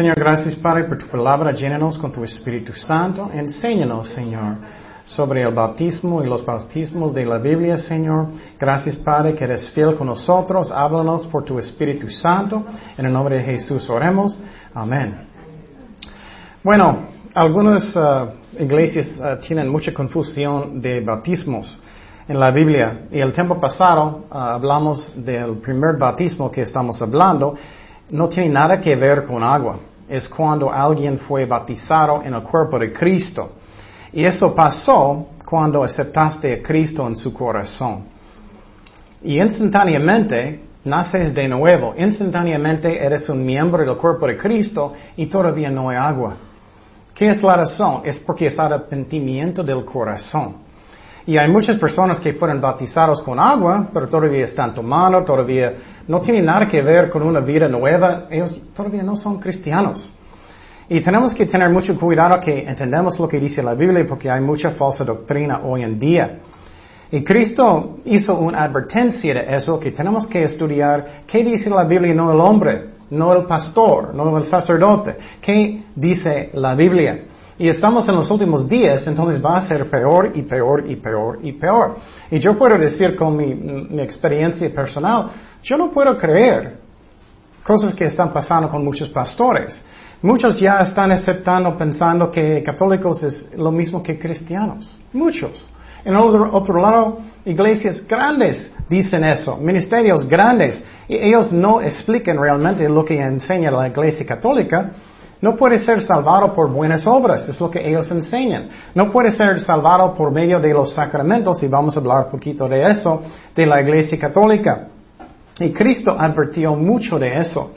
Señor, gracias Padre por tu palabra. Llénanos con tu Espíritu Santo. Enséñanos, Señor, sobre el bautismo y los bautismos de la Biblia, Señor. Gracias Padre que eres fiel con nosotros. Háblanos por tu Espíritu Santo. En el nombre de Jesús oremos. Amén. Bueno, algunas uh, iglesias uh, tienen mucha confusión de bautismos en la Biblia. Y el tiempo pasado uh, hablamos del primer bautismo que estamos hablando. No tiene nada que ver con agua. Es cuando alguien fue bautizado en el cuerpo de Cristo. Y eso pasó cuando aceptaste a Cristo en su corazón. Y instantáneamente naces de nuevo. Instantáneamente eres un miembro del cuerpo de Cristo y todavía no hay agua. ¿Qué es la razón? Es porque es arrepentimiento del corazón. Y hay muchas personas que fueron bautizados con agua, pero todavía están tomando, todavía no tienen nada que ver con una vida nueva. Ellos todavía no son cristianos. Y tenemos que tener mucho cuidado que entendamos lo que dice la Biblia porque hay mucha falsa doctrina hoy en día. Y Cristo hizo una advertencia de eso que tenemos que estudiar qué dice la Biblia no el hombre no el pastor, no el sacerdote. ¿Qué dice la Biblia? Y estamos en los últimos días, entonces va a ser peor y peor y peor y peor. Y yo puedo decir con mi, experiencia personal, yo no puedo creer cosas que están pasando con muchos pastores. Muchos ya están aceptando, pensando que católicos es lo mismo que cristianos. Muchos. En otro, otro lado, iglesias grandes dicen eso, ministerios grandes. Y ellos no explican realmente lo que enseña la iglesia católica. No puede ser salvado por buenas obras, es lo que ellos enseñan. No puede ser salvado por medio de los sacramentos, y vamos a hablar un poquito de eso, de la iglesia católica. Y Cristo advirtió mucho de eso.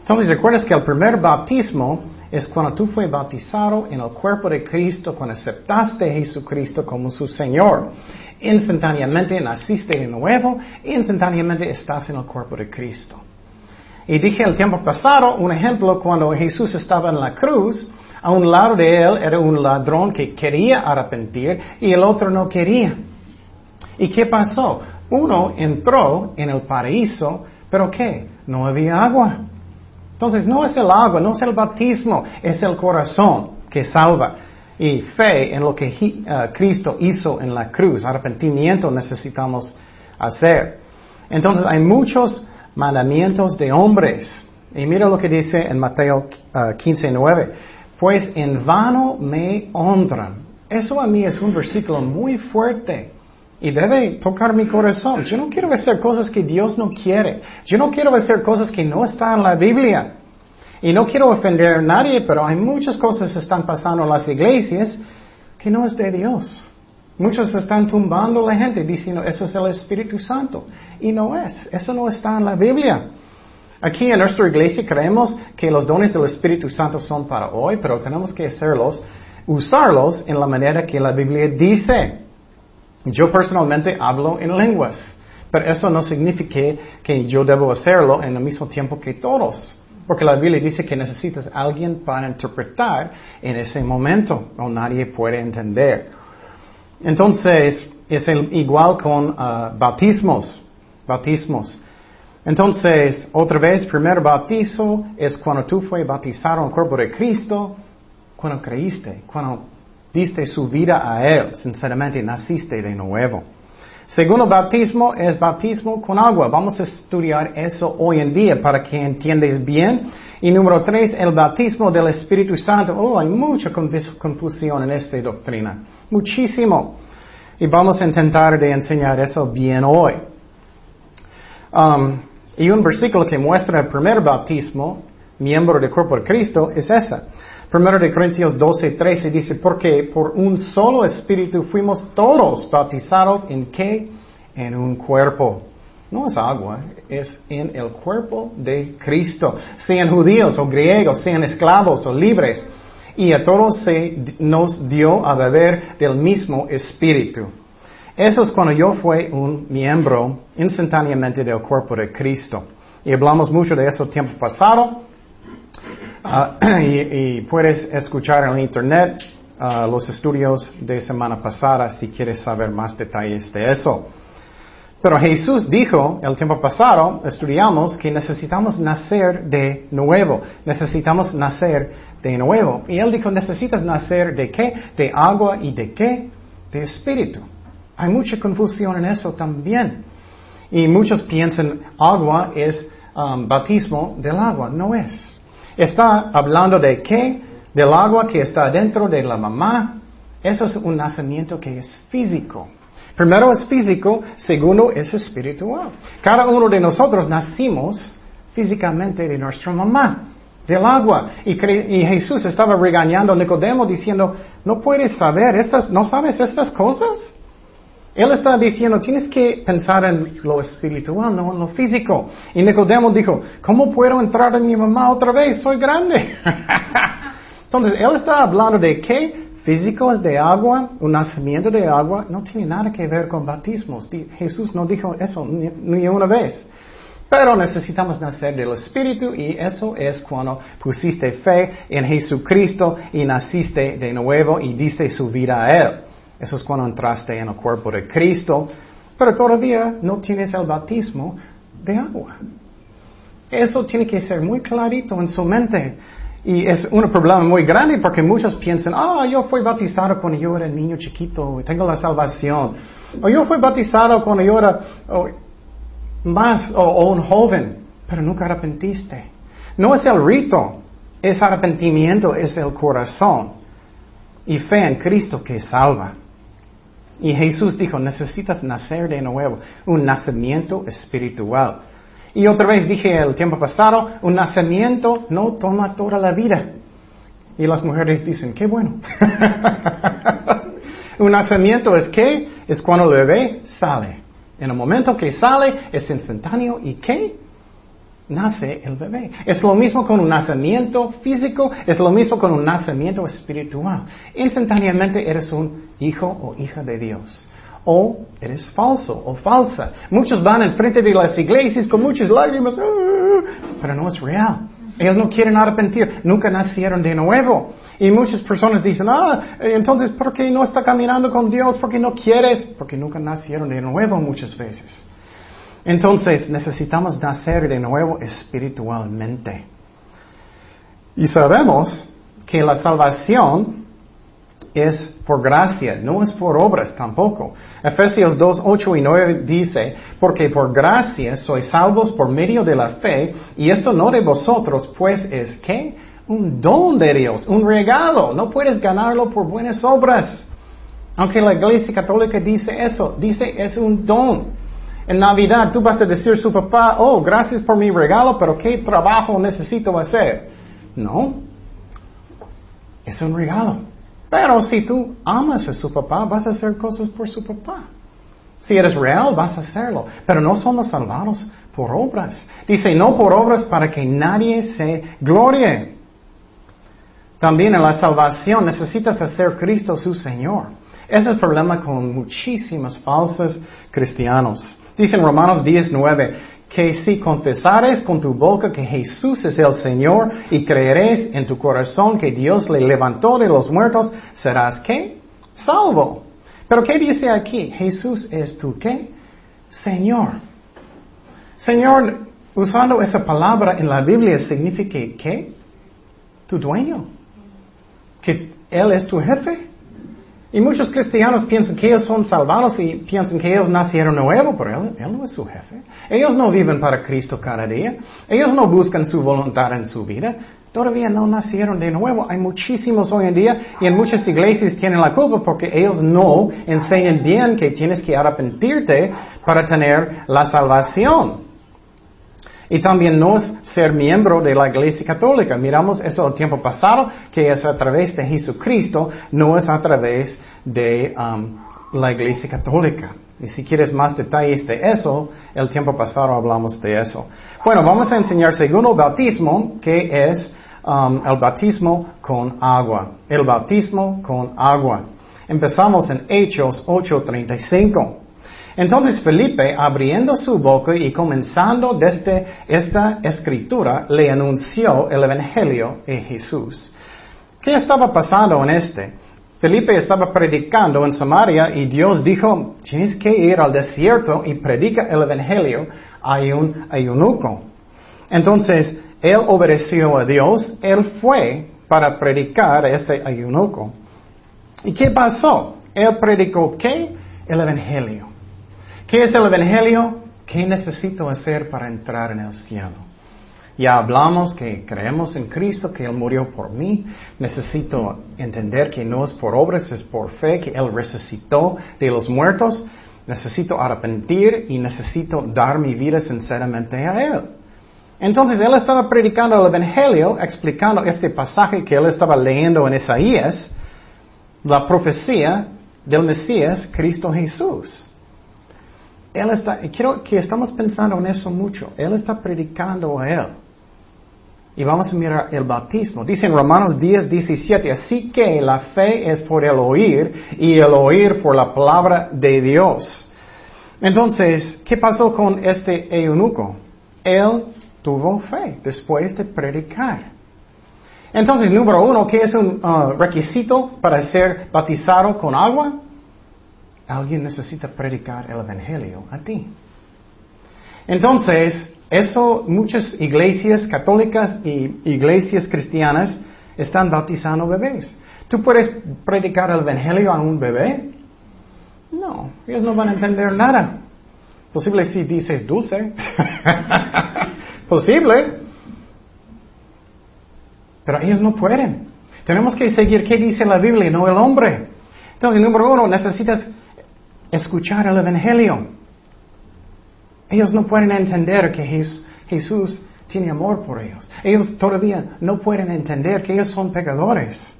Entonces, recuerdas que el primer bautismo es cuando tú fue bautizado en el cuerpo de Cristo, cuando aceptaste a Jesucristo como su Señor. Instantáneamente naciste de nuevo, instantáneamente estás en el cuerpo de Cristo. Y dije el tiempo pasado, un ejemplo, cuando Jesús estaba en la cruz, a un lado de él era un ladrón que quería arrepentir y el otro no quería. ¿Y qué pasó? Uno entró en el paraíso, pero ¿qué? No había agua. Entonces no es el agua, no es el bautismo, es el corazón que salva. Y fe en lo que uh, Cristo hizo en la cruz. Arrepentimiento necesitamos hacer. Entonces hay muchos mandamientos de hombres. Y mira lo que dice en Mateo 15, uh, 9. Pues en vano me honran. Eso a mí es un versículo muy fuerte. Y debe tocar mi corazón. Yo no quiero hacer cosas que Dios no quiere. Yo no quiero hacer cosas que no están en la Biblia. Y no quiero ofender a nadie, pero hay muchas cosas que están pasando en las iglesias que no es de Dios. Muchos están tumbando la gente diciendo, eso es el Espíritu Santo. Y no es. Eso no está en la Biblia. Aquí en nuestra iglesia creemos que los dones del Espíritu Santo son para hoy, pero tenemos que hacerlos, usarlos en la manera que la Biblia dice. Yo personalmente hablo en lenguas, pero eso no significa que yo debo hacerlo en el mismo tiempo que todos. Porque la Biblia dice que necesitas a alguien para interpretar en ese momento, o nadie puede entender. Entonces, es igual con ah, bautismos. Bautismos. Entonces, otra vez, primer bautizo es cuando tú fue bautizado en el cuerpo de Cristo, cuando creíste, cuando diste su vida a Él, sinceramente naciste de nuevo. Segundo bautismo es bautismo con agua. Vamos a estudiar eso hoy en día para que entiendas bien. Y número tres, el bautismo del Espíritu Santo. Oh, hay mucha confusión en esta doctrina. Muchísimo. Y vamos a intentar de enseñar eso bien hoy. Um, y un versículo que muestra el primer bautismo, miembro del cuerpo de Cristo, es esa. Primero de Corintios 12, 13 dice, porque por un solo espíritu fuimos todos bautizados en qué? En un cuerpo. No es agua, es en el cuerpo de Cristo. Sean judíos o griegos, sean esclavos o libres. Y a todos se nos dio a beber del mismo espíritu. Eso es cuando yo fui un miembro instantáneamente del cuerpo de Cristo. Y hablamos mucho de eso tiempo pasado. Ah, y, puedes escuchar en internet ah, los estudios de semana pasada si quieres saber más detalles de eso. Pero Jesús dijo, el tiempo pasado, estudiamos que necesitamos nacer de nuevo. Necesitamos nacer de nuevo. Y él dijo, necesitas nacer de qué? De agua y de qué? De espíritu. Hay mucha confusión en eso también. Y muchos piensan agua es um, bautismo del agua. No es. Está hablando de qué? Del agua que está dentro de la mamá. Eso es un nacimiento que es físico. Primero es físico, segundo es espiritual. Cada uno de nosotros nacimos físicamente de nuestra mamá, del agua. Y, Jesús estaba regañando a Nicodemo diciendo, no puedes saber estas, no sabes estas cosas. Él está diciendo, tienes que pensar en lo espiritual, no en lo físico. Y Nicodemo dijo, ¿cómo puedo entrar en mi mamá otra vez? Soy grande. Entonces, él está hablando de qué físico es de agua, un nacimiento de agua, no tiene nada que ver con bautismos. Jesús no dijo eso ni, una vez. Pero necesitamos nacer del Espíritu y eso es cuando pusiste fe en Jesucristo y naciste de nuevo y diste su vida a Él. Eso es cuando entraste en el cuerpo de Cristo, pero todavía no tienes el bautismo de agua. Eso tiene que ser muy clarito en su mente. Y es un problema muy grande porque muchos piensan, ah, yo fui bautizado cuando yo era niño chiquito, tengo la salvación. O yo fui bautizado cuando yo era más o, un joven, pero nunca arrepentiste. No es el rito, es arrepentimiento, es el corazón y fe en Cristo que salva. Y Jesús dijo, necesitas nacer de nuevo, un nacimiento espiritual. Y otra vez dije el tiempo pasado, un nacimiento no toma toda la vida. Y las mujeres dicen, qué bueno. un nacimiento es que es cuando el bebé sale. En el momento que sale es instantáneo y ¿qué? Nace el bebé. Es lo mismo con un nacimiento físico, es lo mismo con un nacimiento espiritual. Instantáneamente eres un hijo o hija de Dios o eres falso o falsa. Muchos van en frente de las iglesias con muchas lágrimas, ah", pero no es real. Ellos no quieren arrepentir, nunca nacieron de nuevo. Y muchas personas dicen, ah, entonces, ¿por qué no está caminando con Dios? ¿Por qué no quieres? Porque nunca nacieron de nuevo muchas veces. Entonces, necesitamos nacer de nuevo espiritualmente. Y sabemos que la salvación es por gracia, no es por obras tampoco. Efesios 2, 8 y 9 dice, porque por gracia sois salvos por medio de la fe, y esto no de vosotros, pues es que un don de Dios, un regalo, no puedes ganarlo por buenas obras. Aunque la iglesia católica dice eso, dice es un don. En Navidad tú vas a decir a su papá, oh, gracias por mi regalo, pero ¿qué trabajo necesito hacer? No, es un regalo. Pero si tú amas a su papá, vas a hacer cosas por su papá. Si eres real, vas a hacerlo. Pero no somos salvados por obras. Dice, no por obras para que nadie se glorie. También en la salvación necesitas hacer Cristo su Señor. Ese es el problema con muchísimos falsos cristianos. Dice en Romanos 19, que si confesares con tu boca que Jesús es el Señor y creeres en tu corazón que Dios le levantó de los muertos, serás qué? Salvo. Pero ¿qué dice aquí? Jesús es tu qué? Señor. Señor, usando esa palabra en la Biblia significa qué? Tu dueño. Que Él es tu jefe. Y muchos cristianos piensan que ellos son salvados y piensan que ellos nacieron nuevo, pero él, no es su jefe. Ellos no viven para Cristo cada día. Ellos no buscan su voluntad en su vida. Todavía no nacieron de nuevo. Hay muchísimos hoy en día y en muchas iglesias tienen la culpa porque ellos no enseñan bien que tienes que arrepentirte para tener la salvación. Y también no es ser miembro de la Iglesia Católica. Miramos eso el tiempo pasado, que es a través de Jesucristo, no es a través de um, la Iglesia Católica. Y si quieres más detalles de eso, el tiempo pasado hablamos de eso. Bueno, vamos a enseñar segundo bautismo, que es um, el bautismo con agua. El bautismo con agua. Empezamos en Hechos 8:35. Entonces Felipe, abriendo su boca y comenzando desde esta escritura, le anunció el Evangelio de Jesús. ¿Qué estaba pasando en este? Felipe estaba predicando en Samaria y Dios dijo, tienes que ir al desierto y predica el Evangelio a un eunuco. Entonces, él obedeció a Dios, él fue para predicar a este eunuco. ¿Y qué pasó? Él predicó qué? El Evangelio. ¿Qué es el Evangelio? ¿Qué necesito hacer para entrar en el cielo? Ya hablamos que creemos en Cristo, que Él murió por mí. Necesito entender que no es por obras, es por fe, que Él resucitó de los muertos. Necesito arrepentir y necesito dar mi vida sinceramente a Él. Entonces Él estaba predicando el Evangelio, explicando este pasaje que Él estaba leyendo en Isaías, la profecía del Mesías, Cristo Jesús. Él está, quiero que estamos pensando en eso mucho. Él está predicando a Él. Y vamos a mirar el bautismo. Dice en Romanos 10, 17, así que la fe es por el oír y el oír por la palabra de Dios. Entonces, ¿qué pasó con este eunuco? Él tuvo fe después de predicar. Entonces, número uno, ¿qué es un uh, requisito para ser bautizado con agua? Alguien necesita predicar el Evangelio a ti. Entonces, eso muchas iglesias católicas y iglesias cristianas están bautizando bebés. ¿Tú puedes predicar el Evangelio a un bebé? No, ellos no van a entender nada. Posible si dices dulce. Posible. Pero ellos no pueden. Tenemos que seguir qué dice la Biblia, no el hombre. Entonces, número uno, necesitas escuchar el Evangelio. Ellos no pueden entender que Jesús tiene amor por ellos. Ellos todavía no pueden entender que ellos son pecadores.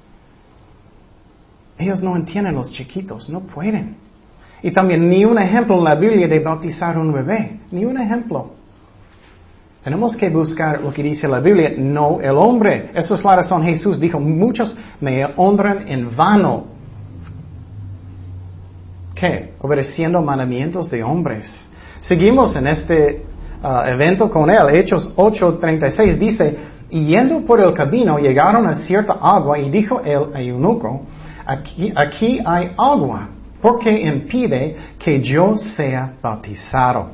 Ellos no entienden los chiquitos, no pueden. Y también ni un ejemplo en la Biblia de bautizar un bebé, ni un ejemplo. Tenemos que buscar lo que dice la Biblia, no el hombre. Eso es la razón. Jesús dijo, muchos me honran en vano. ¿Qué? Obedeciendo mandamientos de hombres. Seguimos en este uh, evento con él. Hechos 8:36 dice, y yendo por el camino llegaron a cierta agua y dijo el eunuco, aquí, aquí hay agua, porque impide que yo sea bautizado.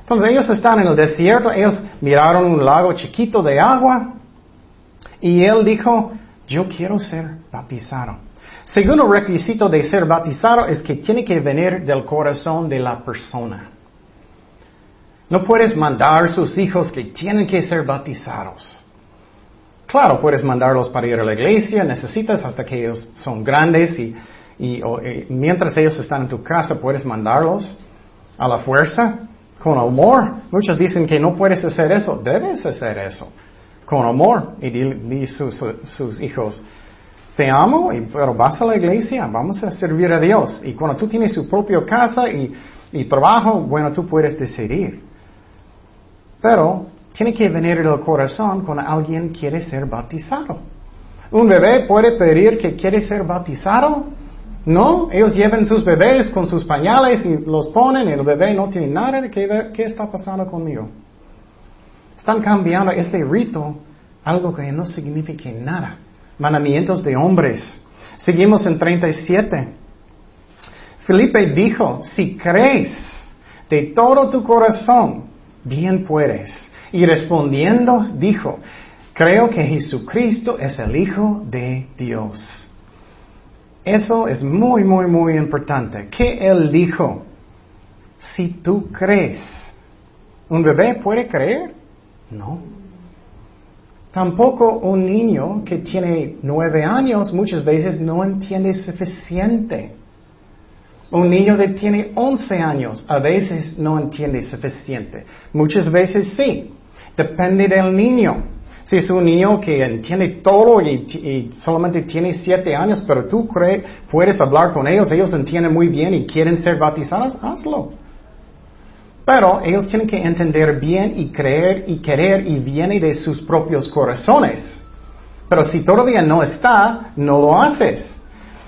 Entonces ellos están en el desierto, ellos miraron un lago chiquito de agua y él dijo, yo quiero ser bautizado. Segundo requisito de ser bautizado es que tiene que venir del corazón de la persona. No puedes mandar a sus hijos que tienen que ser bautizados. Claro, puedes mandarlos para ir a la iglesia, necesitas hasta que ellos son grandes y, eh, mientras ellos están en tu casa puedes mandarlos a la fuerza, con amor. Muchos dicen que no puedes hacer eso, debes hacer eso, con amor. Y sus, hijos, te amo, pero vas a la iglesia, vamos a servir a Dios. Y cuando tú tienes tu propia casa y, y trabajo, bueno, tú puedes decidir. Pero tiene que venir del corazón cuando alguien quiere ser bautizado. ¿Un bebé puede pedir que quiere ser bautizado? No, ellos llevan sus bebés con sus pañales y los ponen el bebé no tiene nada que ¿Qué está pasando conmigo? Están cambiando este rito, algo que no significa nada. Mandamientos de hombres. Seguimos en 37. Felipe dijo, si crees de todo tu corazón bien puedes. Y respondiendo dijo, creo que Jesucristo es el Hijo de Dios. Eso es muy, muy, muy importante. ¿Qué Él dijo? Si tú crees, ¿un bebé puede creer? No. Tampoco un niño que tiene nueve años muchas veces no entiende suficiente. Un niño que tiene 11 años a veces no entiende suficiente. Muchas veces sí. Depende del niño. Si es un niño que entiende todo y, solamente tiene 7 años, pero tú crees, puedes hablar con ellos, ellos entienden muy bien y quieren ser bautizados, hazlo. Pero ellos tienen que entender bien y creer y querer y viene de sus propios corazones. Pero si todavía no está, no lo haces.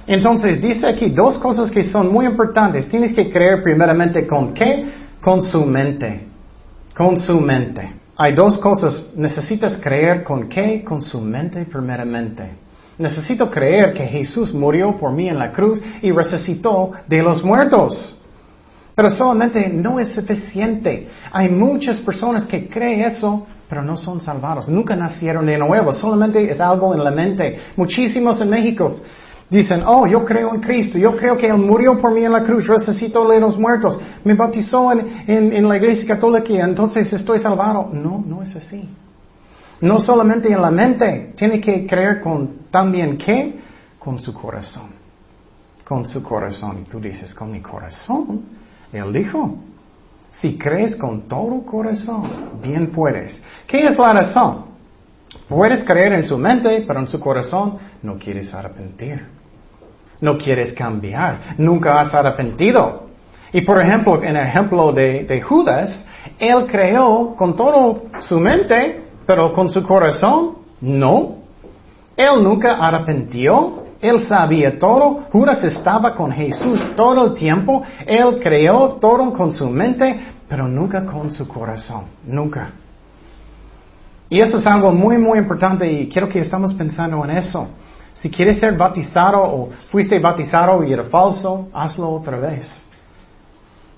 Entonces dice aquí dos cosas que son muy importantes. Tienes que creer primeramente con qué? Con su mente. Con su mente. Hay dos cosas. Necesitas creer con qué? Con su mente primeramente. Necesito creer que Jesús murió por mí en la cruz y resucitó de los muertos. Pero solamente no es suficiente. Hay muchas personas que creen eso, pero no son salvados. Nunca nacieron de nuevo. Solamente es algo en la mente. Muchísimos en México dicen, oh, yo creo en Cristo. Yo creo que Él murió por mí en la cruz. Resucitó de los muertos. Me bautizó en, en la iglesia católica. Entonces estoy salvado. No, no es así. No solamente en la mente. Tiene que creer con también qué? Con su corazón. Con su corazón. Y tú dices, con mi corazón. Él dijo, si crees con todo corazón, bien puedes. ¿Qué es la razón? Puedes creer en su mente, pero en su corazón no quieres arrepentir. No quieres cambiar. Nunca has arrepentido. Y por ejemplo, en el ejemplo de, Judas, él creó con todo su mente, pero con su corazón no. Él nunca arrepentió. Él sabía todo. Judas estaba con Jesús todo el tiempo. Él creó todo con su mente, pero nunca con su corazón. Nunca. Y eso es algo muy, muy importante y quiero que estamos pensando en eso. Si quieres ser bautizado o fuiste bautizado y era falso, hazlo otra vez.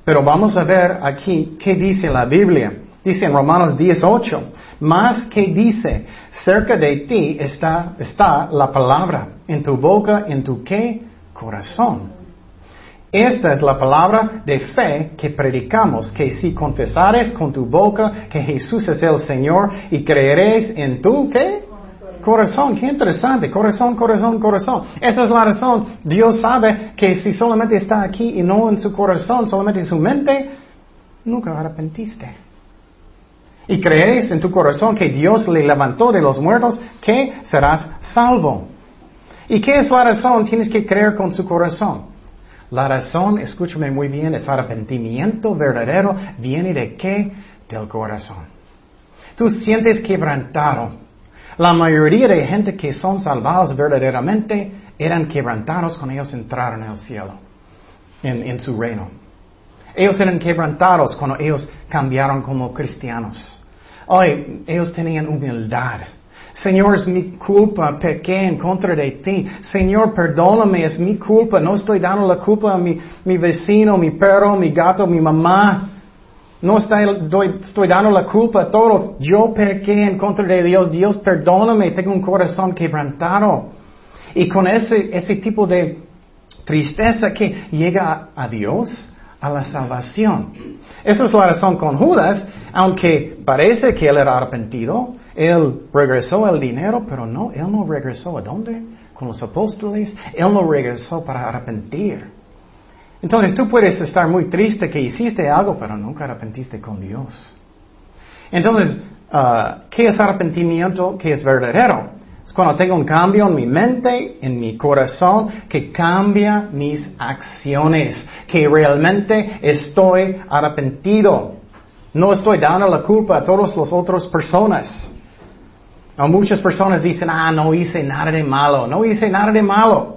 Pero vamos a ver aquí qué dice la Biblia. Dice en Romanos 18, más que dice, cerca de ti está, está la palabra, en tu boca, en tu qué? Corazón. Esta es la palabra de fe que predicamos, que si confesares con tu boca que Jesús es el Señor y creeréis en tu qué? Corazón, qué interesante, corazón, corazón, corazón. Esa es la razón. Dios sabe que si solamente está aquí y no en su corazón, solamente en su mente, nunca arrepentiste y crees en tu corazón que Dios le levantó de los muertos, que serás salvo. ¿Y qué es la razón? Tienes que creer con su corazón. La razón, escúchame muy bien, es arrepentimiento verdadero. ¿Viene de qué? Del corazón. Tú sientes quebrantado. La mayoría de gente que son salvados verdaderamente eran quebrantados cuando ellos entraron en el cielo, en, en su reino. Ellos eran quebrantados cuando ellos cambiaron como cristianos. Hoy ellos tenían humildad. Señor, es mi culpa, pequé en contra de ti. Señor, perdóname, es mi culpa. No estoy dando la culpa a mi, vecino, mi perro, mi gato, mi mamá. No estoy, estoy dando la culpa a todos. Yo pequé en contra de Dios. Dios, perdóname. Tengo un corazón quebrantado. Y con ese, ese tipo de tristeza que llega a Dios, a la salvación. Esa es la razón con Judas, aunque parece que él era arrepentido, él regresó el dinero, pero no, él no regresó a dónde? Con los apóstoles, él no regresó para arrepentir. Entonces tú puedes estar muy triste que hiciste algo, pero nunca arrepentiste con Dios. Entonces, uh, ¿qué es arrepentimiento? ¿Qué es verdadero? Es cuando tengo un cambio en mi mente, en mi corazón, que cambia mis acciones, que realmente estoy arrepentido. No estoy dando la culpa a todas las otras personas. muchas personas dicen, ah, no hice nada de malo, no hice nada de malo.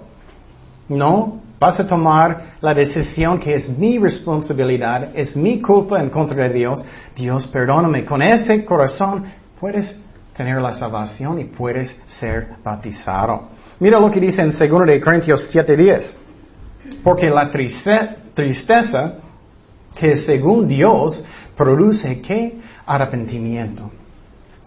No, vas a tomar la decisión que es mi responsabilidad, es mi culpa en contra de Dios. Dios, perdóname. Con ese corazón puedes tener la salvación y puedes ser bautizado. Mira lo que dice en 2 de Corintios 7:10. Porque la tristeza que según Dios produce qué? Arrepentimiento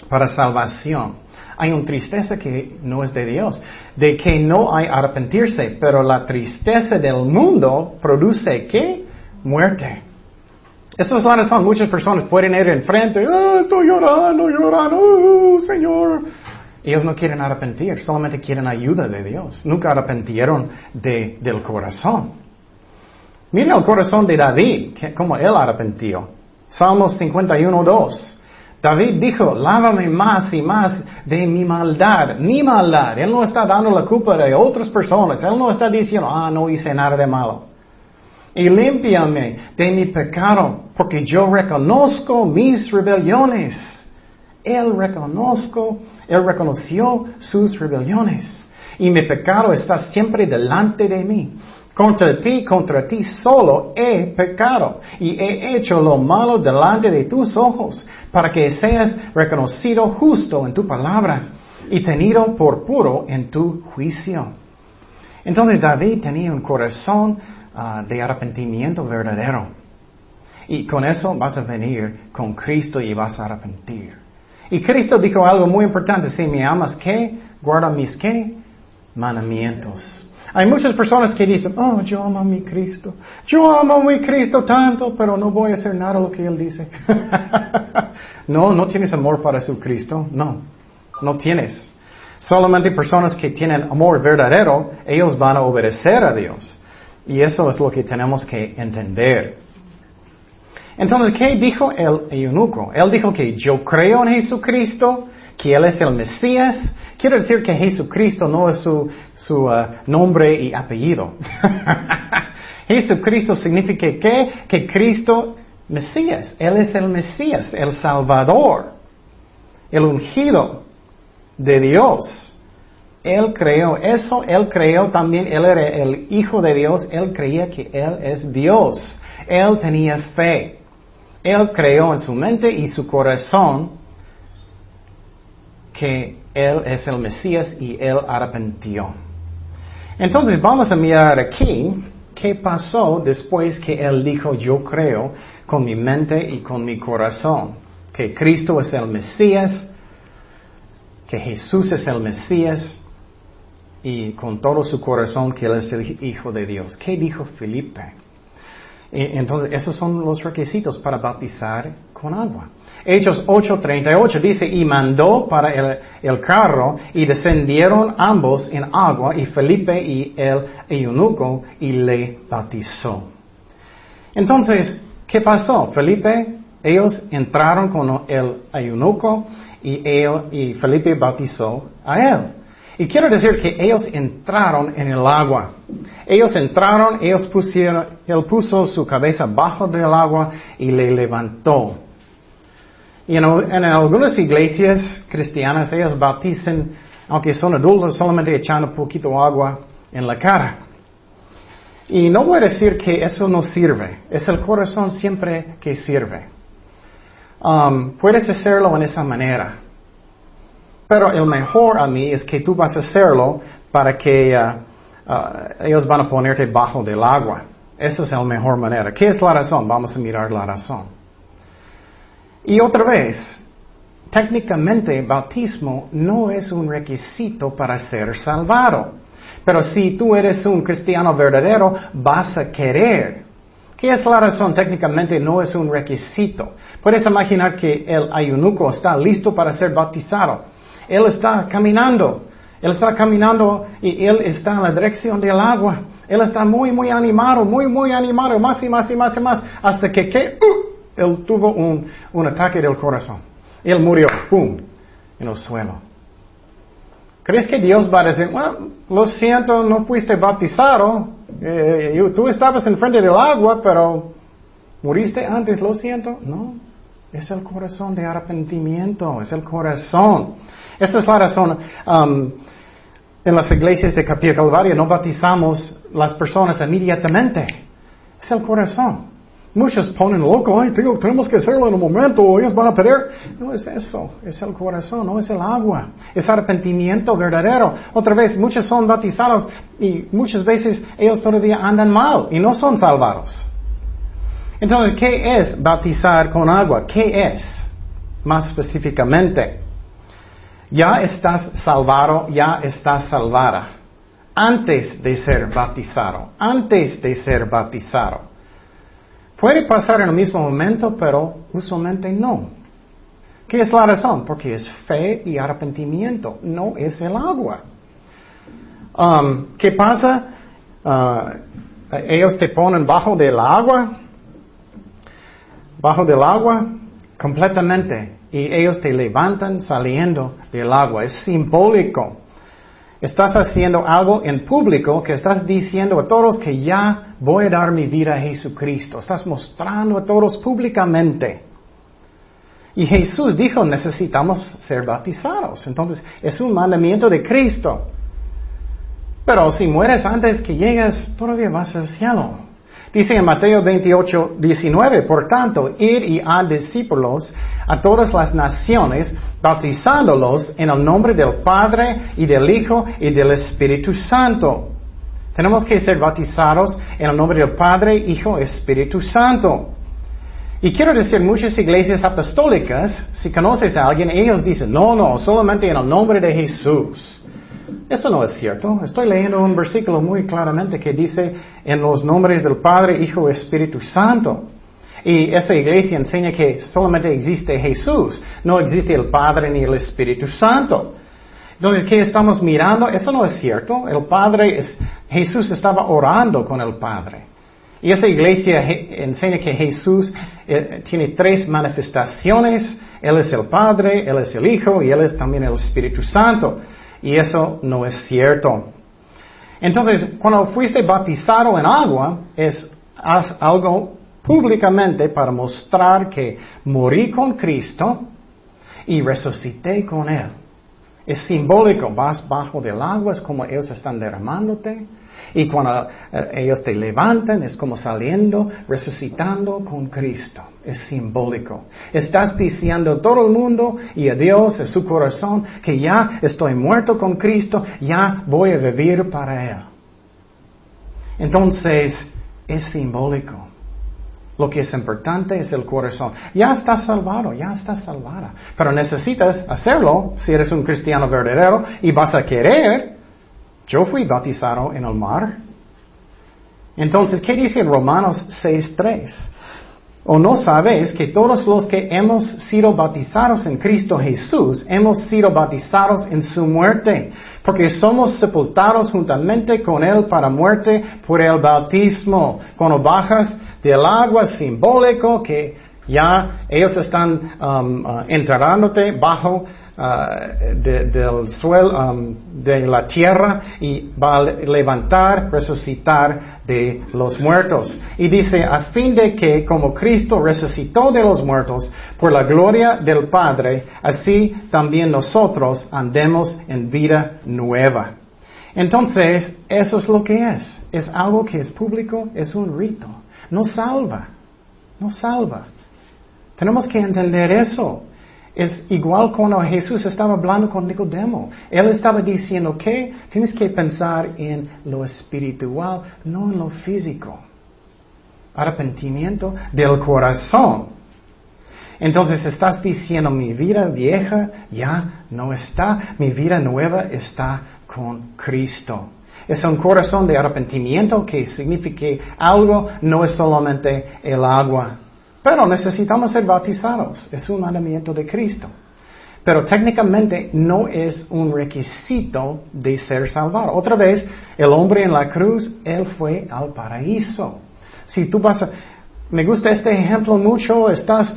para salvación. Hay una tristeza que no es de Dios, de que no hay arrepentirse, pero la tristeza del mundo produce qué? Muerte. Esa es la razón. Muchas personas pueden ir enfrente, oh, estoy llorando, llorando, oh, Señor. Ellos no quieren arrepentir, solamente quieren ayuda de Dios. Nunca arrepentieron de, del corazón. Mira el corazón de David, como él arrepentió. Salmos 51, 2. David dijo, lávame más y más de mi maldad, mi maldad. Él no está dando la culpa de otras personas. Él no está diciendo, ah, no hice nada de malo y límpiame de mi pecado, porque yo reconozco mis rebeliones. Él reconozco, él reconoció sus rebeliones. Y mi pecado está siempre delante de mí. Contra ti, contra ti solo he pecado y he hecho lo malo delante de tus ojos, para que seas reconocido justo en tu palabra y tenido por puro en tu juicio. Entonces David tenía un corazón ah, de arrepentimiento verdadero. Y con eso vas a venir con Cristo y vas a arrepentir. Y Cristo dijo algo muy importante, si me amas, ¿qué? Guarda mis qué? Mandamientos. Hay muchas personas que dicen, oh, yo amo a mi Cristo. Yo amo a mi Cristo tanto, pero no voy a hacer nada lo que Él dice. no, no tienes amor para su Cristo. No, no tienes. Solamente personas que tienen amor verdadero, ellos van a obedecer a Dios. Y eso es lo que tenemos que entender. Entonces, ¿qué dijo el eunuco? Él dijo que yo creo en Jesucristo, que Él es el Mesías. Quiere decir que Jesucristo no es su, su uh, nombre y apellido. Jesucristo significa que, que Cristo, Mesías, Él es el Mesías, el Salvador, el ungido de Dios. Él creó eso, Él creó también, Él era el Hijo de Dios, Él creía que Él es Dios. Él tenía fe. Él creó en su mente y su corazón que Él es el Mesías y Él arrepentió. Entonces vamos a mirar aquí qué pasó después que Él dijo yo creo con mi mente y con mi corazón, que Cristo es el Mesías, que Jesús es el Mesías y con todo su corazón que Él es el Hijo de Dios. ¿Qué dijo Felipe? Entonces, esos son los requisitos para bautizar con agua. Hechos 8:38 dice, y mandó para el, el, carro y descendieron ambos en agua y Felipe y el eunuco y le bautizó. Entonces, ¿qué pasó? Felipe, ellos entraron con el eunuco y, él, y Felipe bautizó a él. Y quiero decir que ellos entraron en el agua. Ellos entraron, ellos pusieron, él puso su cabeza bajo del agua y le levantó. Y en, algunas iglesias cristianas ellos bautizan, aunque son adultos, solamente echando poquito agua en la cara. Y no voy a decir que eso no sirve, es el corazón siempre que sirve. Um, puedes hacerlo en esa manera. Pero el mejor a mí es que tú vas a hacerlo para que uh, uh, ellos van a ponerte bajo del agua. Esa es la mejor manera. ¿Qué es la razón? Vamos a mirar la razón. Y otra vez, técnicamente bautismo no es un requisito para ser salvado. Pero si tú eres un cristiano verdadero, vas a querer. ¿Qué es la razón? Técnicamente no es un requisito. Puedes imaginar que el ayunuco está listo para ser bautizado. Él está caminando. Él está caminando y él está en la dirección del agua. Él está muy, muy animado, muy, muy animado, más y más y más y más, hasta que, ¿qué? ¡Uh! Él tuvo un, un ataque del corazón. Él murió, ¡pum!, en el suelo. ¿Crees que Dios va a decir, bueno, lo siento, no fuiste bautizado, eh, tú estabas enfrente del agua, pero muriste antes, lo siento? No, es el corazón de arrepentimiento, es el corazón. Esa es la razón. Um, en las iglesias de Capilla Calvario no bautizamos las personas inmediatamente. Es el corazón. Muchos ponen loco, ay, tenemos que hacerlo en un momento, o ellos van a perder. No es eso, es el corazón, no es el agua, es arrepentimiento verdadero. Otra vez, muchos son bautizados y muchas veces ellos todavía andan mal y no son salvados. Entonces, ¿qué es bautizar con agua? ¿Qué es? Más específicamente, ya estás salvado, ya estás salvada. Antes de ser bautizado, antes de ser bautizado. Puede pasar en el mismo momento, pero usualmente no. ¿Qué es la razón? Porque es fe y arrepentimiento, no es el agua. Um, ¿Qué pasa? Uh, ellos te ponen bajo del agua, bajo del agua completamente, y ellos te levantan saliendo del agua. Es simbólico. Estás haciendo algo en público que estás diciendo a todos que ya voy a dar mi vida a Jesucristo. Estás mostrando a todos públicamente. Y Jesús dijo, necesitamos ser bautizados. Entonces, es un mandamiento de Cristo. Pero si mueres antes que llegues, todavía vas al cielo. Dice en Mateo 28, 19, por tanto, ir y a discípulos a todas las naciones, bautizándolos en el nombre del Padre y del Hijo y del Espíritu Santo. Tenemos que ser bautizados en el nombre del Padre, Hijo, Espíritu Santo. Y quiero decir, muchas iglesias apostólicas, si conoces a alguien, ellos dicen, no, no, solamente en el nombre de Jesús. Eso no es cierto. Estoy leyendo un versículo muy claramente que dice en los nombres del Padre, Hijo Espíritu Santo. Y esa iglesia enseña que solamente existe Jesús, no existe el Padre ni el Espíritu Santo. Entonces, ¿qué estamos mirando? Eso no es cierto. El Padre es, Jesús estaba orando con el Padre. Y esa iglesia enseña que Jesús eh, tiene tres manifestaciones. Él es el Padre, Él es el Hijo y Él es también el Espíritu Santo. Y eso no es cierto. Entonces, cuando fuiste bautizado en agua, es algo públicamente para mostrar que morí con Cristo y resucité con Él. Es simbólico, vas bajo del agua, es como ellos están derramándote. Y cuando eh, ellos te levantan, es como saliendo, resucitando con Cristo. Es simbólico. Estás diciendo a todo el mundo y a Dios, a su corazón, que ya estoy muerto con Cristo, ya voy a vivir para Él. Entonces, es simbólico. Lo que es importante es el corazón. Ya estás salvado, ya estás salvada. Pero necesitas hacerlo si eres un cristiano verdadero y vas a querer. Yo fui bautizado en el mar. Entonces, ¿qué dice Romanos 6.3? ¿O no sabéis que todos los que hemos sido bautizados en Cristo Jesús, hemos sido bautizados en su muerte? Porque somos sepultados juntamente con Él para muerte por el bautismo. Cuando bajas del agua simbólico que ya ellos están um, uh, enterrándote bajo uh, del suelo, um, de la tierra y va a levantar, resucitar de los muertos. Y dice, a fin de que como Cristo resucitó de los muertos por la gloria del Padre, así también nosotros andemos en vida nueva. Entonces, eso es lo que es. Es algo que es público, es un rito. No salva, no salva. Tenemos que entender eso. Es igual cuando Jesús estaba hablando con Nicodemo. Él estaba diciendo que tienes que pensar en lo espiritual, no en lo físico. Arrepentimiento del corazón. Entonces estás diciendo mi vida vieja ya no está, mi vida nueva está con Cristo. Es un corazón de arrepentimiento que significa algo, no es solamente el agua. Pero necesitamos ser bautizados. Es un mandamiento de Cristo. Pero técnicamente no es un requisito de ser salvado. Otra vez, el hombre en la cruz, él fue al paraíso. Si tú vas a... Me gusta este ejemplo mucho, estás,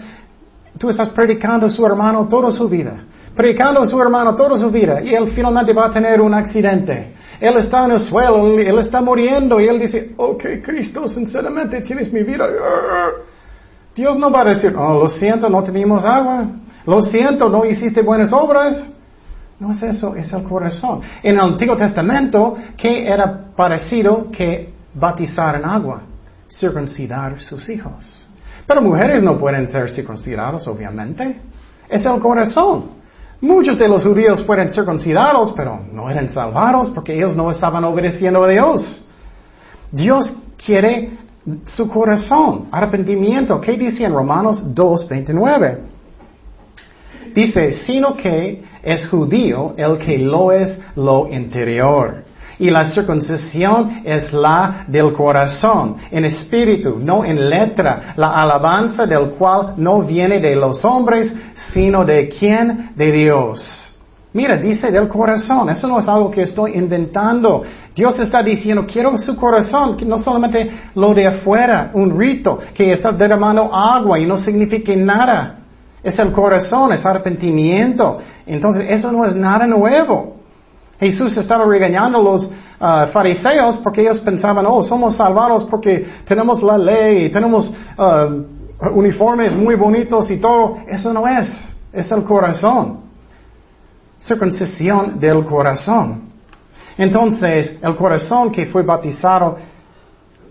tú estás predicando a su hermano toda su vida. Predicando a su hermano toda su vida y él finalmente va a tener un accidente. Él está en el suelo, él está muriendo y él dice, ok, Cristo, sinceramente tienes mi vida. Dios no va a decir, oh, lo siento, no tenemos agua. Lo siento, no hiciste buenas obras. No es eso, es el corazón. En el Antiguo Testamento, ¿qué era parecido que bautizar en agua? Circuncidar sus hijos. Pero mujeres no pueden ser circuncidados, obviamente. Es el corazón. Muchos de los judíos fueron circuncidados, pero no eran salvados porque ellos no estaban obedeciendo a Dios. Dios quiere su corazón, arrepentimiento. ¿Qué dice en Romanos 2.29? Dice, sino que es judío el que lo es lo interior y la circuncisión es la del corazón, en espíritu, no en letra, la alabanza del cual no viene de los hombres, sino de quién? De Dios. Mira, dice del corazón, eso no es algo que estoy inventando. Dios está diciendo, quiero su corazón, no solamente lo de afuera, un rito, que está derramando agua y no significa nada. Es el corazón, es arrepentimiento. Entonces, eso no es nada nuevo. Jesús estaba regañando a los ah, fariseos porque ellos pensaban, oh, somos salvados porque tenemos la ley, tenemos ah, uniformes muy bonitos y todo. Eso no es, es el corazón. Circuncisión del corazón. Entonces, el corazón que fue bautizado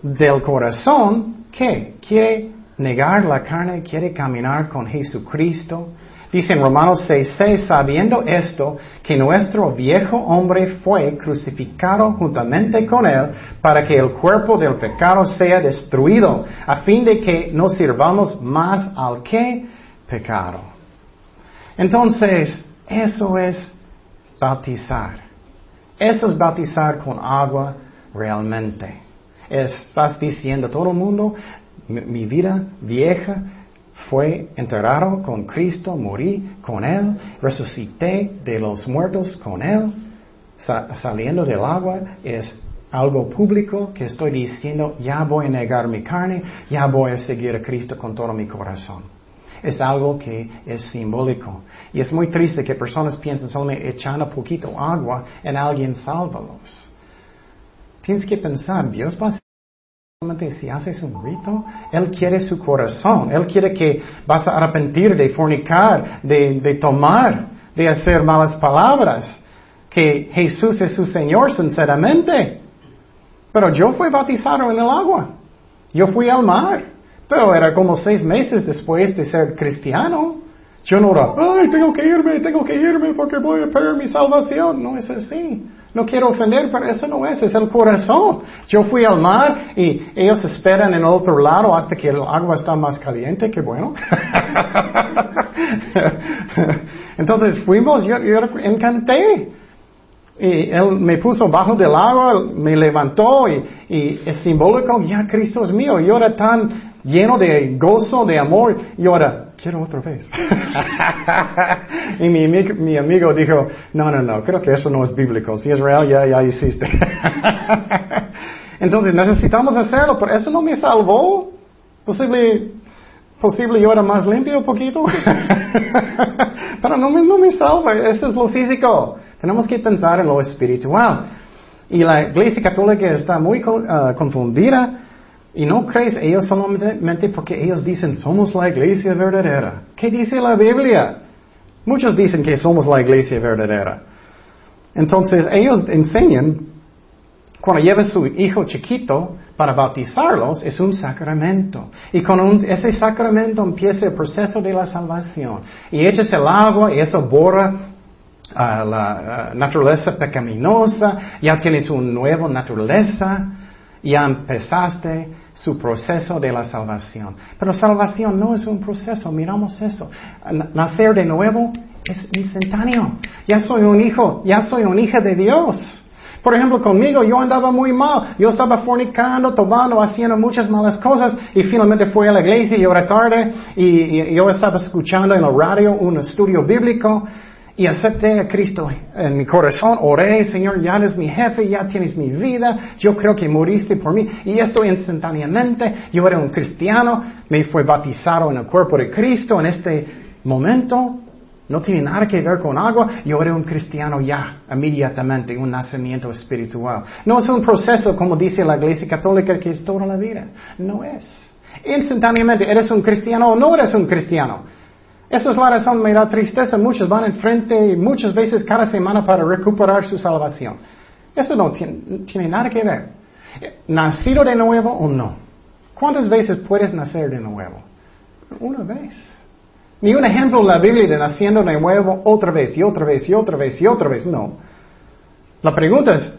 del corazón, ¿qué? Quiere negar la carne, quiere caminar con Jesucristo. Dice en Romanos 6:6, sabiendo esto, que nuestro viejo hombre fue crucificado juntamente con él para que el cuerpo del pecado sea destruido, a fin de que no sirvamos más al que pecado. Entonces, eso es bautizar. Eso es bautizar con agua realmente. Estás diciendo a todo el mundo, mi vida vieja fue enterrado con Cristo, morí con Él, resucité de los muertos con Él, saliendo del agua es algo público que estoy diciendo, ya voy a negar mi carne, ya voy a seguir a Cristo con todo mi corazón. Es algo que es simbólico. Y es muy triste que personas piensen solamente echando poquito agua en alguien sálvalos. Tienes que pensar, Dios va a si haces un rito, Él quiere su corazón, Él quiere que vas a arrepentir de fornicar, de, de tomar, de hacer malas palabras, que Jesús es su Señor sinceramente. Pero yo fui bautizado en el agua, yo fui al mar, pero era como seis meses después de ser cristiano. Yo no era, ay, tengo que irme, tengo que irme porque voy a perder mi salvación. No es así. No quiero ofender, pero eso no es, es el corazón. Yo fui al mar y ellos esperan en otro lado hasta que el agua está más caliente, que bueno. Entonces fuimos, yo, yo encanté. Y él me puso bajo del agua, me levantó y, y es simbólico, ya Cristo es mío. Yo era tan lleno de gozo, de amor, y ahora quiero otra vez. y mi, mi, amigo dijo, no, no, no, creo que eso no es bíblico. Si es real, ya, ya hiciste. Entonces necesitamos hacerlo, pero eso no me salvó. Posible, posible yo era más limpio un poquito. pero no no me salva, eso es lo físico. Tenemos que pensar en lo espiritual. Y la iglesia católica está muy uh, confundida y no crees ellos solamente porque ellos dicen somos la iglesia verdadera. ¿Qué dice la Biblia? Muchos dicen que somos la iglesia verdadera. Entonces ellos enseñan, cuando lleva su hijo chiquito para bautizarlos, es un sacramento. Y con ese sacramento empieza el proceso de la salvación. Y echas el agua y eso borra ah, la ah, naturaleza pecaminosa, ya tienes una nueva naturaleza, ya empezaste su proceso de la salvación. Pero salvación no es un proceso, miramos eso. Nacer de nuevo es instantáneo. Ya soy un hijo, ya soy un hija de Dios. Por ejemplo, conmigo yo andaba muy mal, yo estaba fornicando, tomando, haciendo muchas malas cosas y finalmente fui a la iglesia y era tarde y, y yo estaba escuchando en la radio un estudio bíblico y acepté a Cristo en mi corazón, oré, Señor, ya eres mi jefe, ya tienes mi vida, yo creo que moriste por mí, y esto instantáneamente, yo era un cristiano, me fue bautizado en el cuerpo de Cristo en este momento, no tiene nada que ver con agua, yo era un cristiano ya, inmediatamente, un nacimiento espiritual. No es un proceso como dice la Iglesia Católica que es toda la vida, no es. Instantáneamente, ¿eres un cristiano o no eres un cristiano? Esa es la razón, me da tristeza. Muchos van enfrente muchas veces cada semana para recuperar su salvación. Eso no tiene, nada que ver. ¿Nacido de nuevo o no? ¿Cuántas veces puedes nacer de nuevo? Una vez. Ni un ejemplo en la Biblia de naciendo de nuevo otra vez y otra vez y otra vez y otra vez. No. La pregunta es,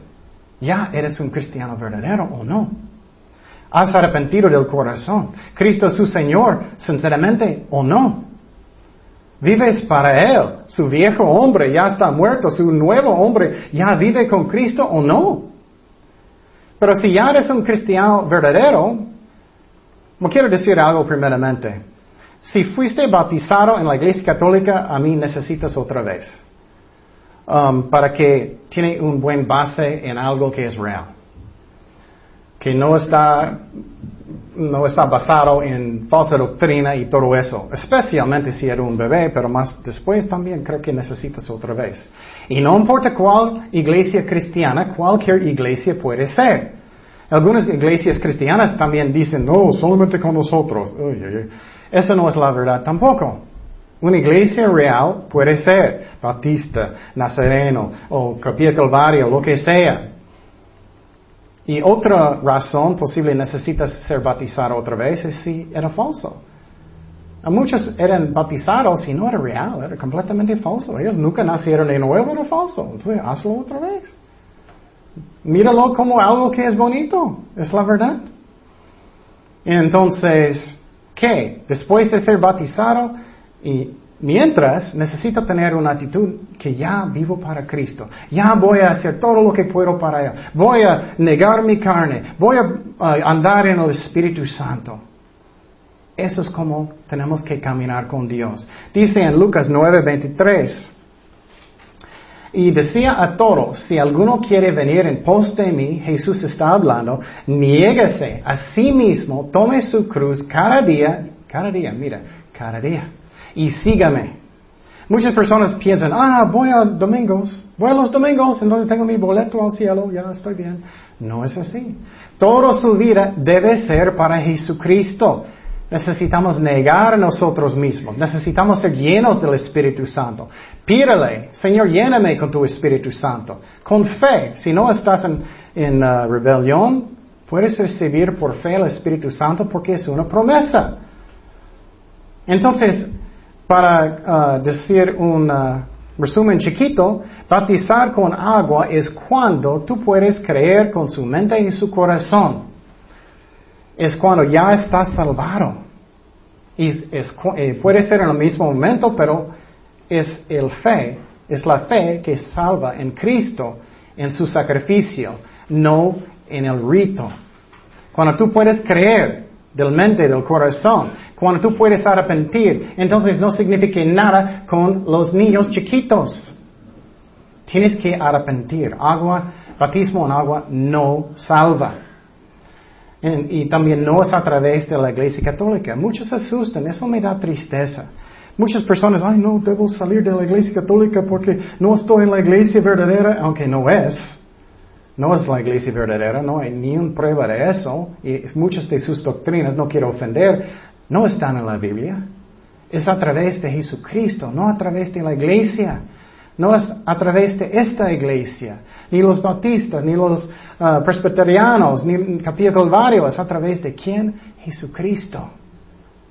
¿ya eres un cristiano verdadero o no? ¿Has arrepentido del corazón? ¿Cristo es su Señor sinceramente o no? Vives para Él. Su viejo hombre ya está muerto. Su nuevo hombre ya vive con Cristo o no. Pero si ya eres un cristiano verdadero, no quiero decir algo primeramente. Si fuiste bautizado en la iglesia católica, a mí necesitas otra vez. Um, para que tiene un buen base en algo que es real. Que no está no está basado en falsa doctrina y todo eso, especialmente si era un bebé, pero más después también creo que necesitas otra vez. Y no importa cuál iglesia cristiana, cualquier iglesia puede ser. Algunas iglesias cristianas también dicen, no, solamente con nosotros. Eso no es la verdad tampoco. Una iglesia real puede ser Batista, Nazareno o Capilla Calvario, lo que sea. Y otra razón posible necesitas ser bautizado otra vez es si era falso. muchos eran bautizados y no era real, era completamente falso. Ellos nunca nacieron de nuevo, era falso. Entonces, hazlo otra vez. Míralo como algo que es bonito, es la verdad. Entonces, ¿qué? Después de ser bautizado y mientras necesito tener una actitud que ya vivo para Cristo, ya voy a hacer todo lo que puedo para Él, voy a negar mi carne, voy a andar en el Espíritu Santo. Eso es como tenemos que caminar con Dios. Dice en Lucas 9:23, y decía a todos, si alguno quiere venir en pos de mí, Jesús está hablando, niéguese a sí mismo, tome su cruz cada día, cada día, mira, cada día, y sígame. Muchas personas piensan, ah, voy a domingos, voy a los domingos, entonces tengo mi boleto al cielo, ya estoy bien. No es así. Toda su vida debe ser para Jesucristo. Necesitamos negar nosotros mismos. Necesitamos ser llenos del Espíritu Santo. Pídele, Señor, lléname con tu Espíritu Santo. Con fe. Si no estás en, uh, rebelión, puedes recibir por fe el Espíritu Santo porque es una promesa. Entonces, para uh, decir un uh, resumen chiquito, bautizar con agua es cuando tú puedes creer con su mente y su corazón es cuando ya estás salvado. Eh, puede ser en el mismo momento, pero es el fe, es la fe que salva en Cristo, en su sacrificio, no en el rito. Cuando tú puedes creer del mente, del corazón, cuando tú puedes arrepentir, entonces no significa nada con los niños chiquitos. Tienes que arrepentir. Agua, batismo en agua no salva y también no es a través de la iglesia católica. Muchos asustan, eso me da tristeza. Muchas personas, ay, no, debo salir de la iglesia católica porque no estoy en la iglesia verdadera, aunque no es. No es la iglesia verdadera, no hay ni una prueba de eso. Y muchas de sus doctrinas, no quiero ofender, no están en la Biblia. Es a través de Jesucristo, no a través de la iglesia. No es a través de esta iglesia, ni los bautistas, ni los uh, presbiterianos, ni Capilla Calvario, es a través de quién? Jesucristo.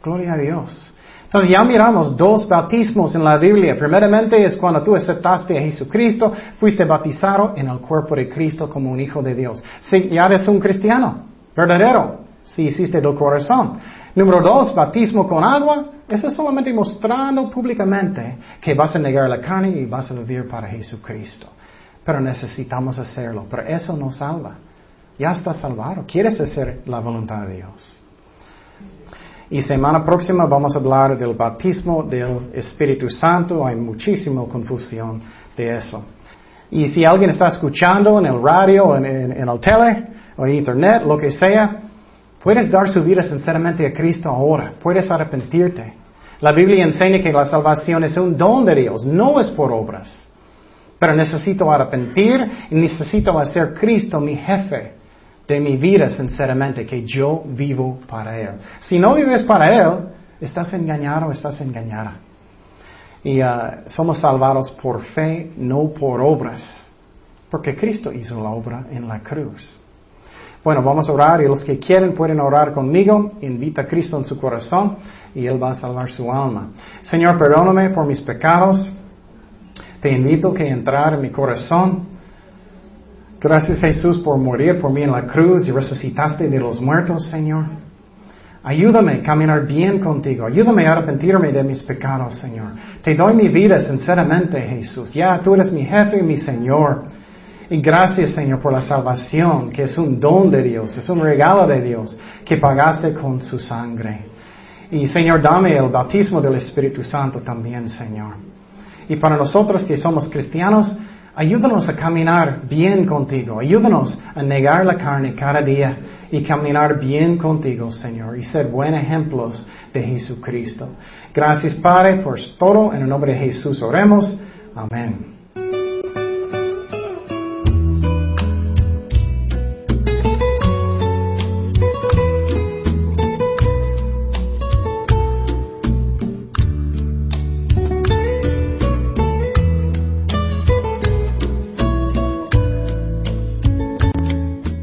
Gloria a Dios. Entonces ya miramos dos bautismos en la Biblia. Primeramente es cuando tú aceptaste a Jesucristo, fuiste bautizado en el cuerpo de Cristo como un hijo de Dios. Si ya eres un cristiano, verdadero, si hiciste del corazón. Número dos, bautismo con agua. Eso es solamente mostrando públicamente que vas a negar la carne y vas a vivir para Jesucristo. Pero necesitamos hacerlo. Pero eso no salva. Ya estás salvado. Quieres hacer la voluntad de Dios. Y semana próxima vamos a hablar del bautismo del Espíritu Santo. Hay muchísima confusión de eso. Y si alguien está escuchando en el radio, en, en el tele o en internet, lo que sea, Puedes dar su vida sinceramente a Cristo ahora. Puedes arrepentirte. La Biblia enseña que la salvación es un don de Dios, no es por obras. Pero necesito arrepentir y necesito hacer Cristo mi jefe de mi vida sinceramente, que yo vivo para Él. Si no vives para Él, estás engañado, estás engañada. Y uh, somos salvados por fe, no por obras. Porque Cristo hizo la obra en la cruz. Bueno, vamos a orar y los que quieren pueden orar conmigo. Invita a Cristo en su corazón y Él va a salvar su alma. Señor, perdóname por mis pecados. Te invito a entrar en mi corazón. Gracias Jesús por morir por mí en la cruz y resucitaste de los muertos, Señor. Ayúdame a caminar bien contigo. Ayúdame a arrepentirme de mis pecados, Señor. Te doy mi vida sinceramente, Jesús. Ya tú eres mi jefe y mi Señor. Y gracias, Señor, por la salvación, que es un don de Dios, es un regalo de Dios, que pagaste con su sangre. Y, Señor, dame el bautismo del Espíritu Santo también, Señor. Y para nosotros que somos cristianos, ayúdanos a caminar bien contigo. Ayúdanos a negar la carne cada día y caminar bien contigo, Señor, y ser buenos ejemplos de Jesucristo. Gracias, Padre, por todo. En el nombre de Jesús oremos. Amén.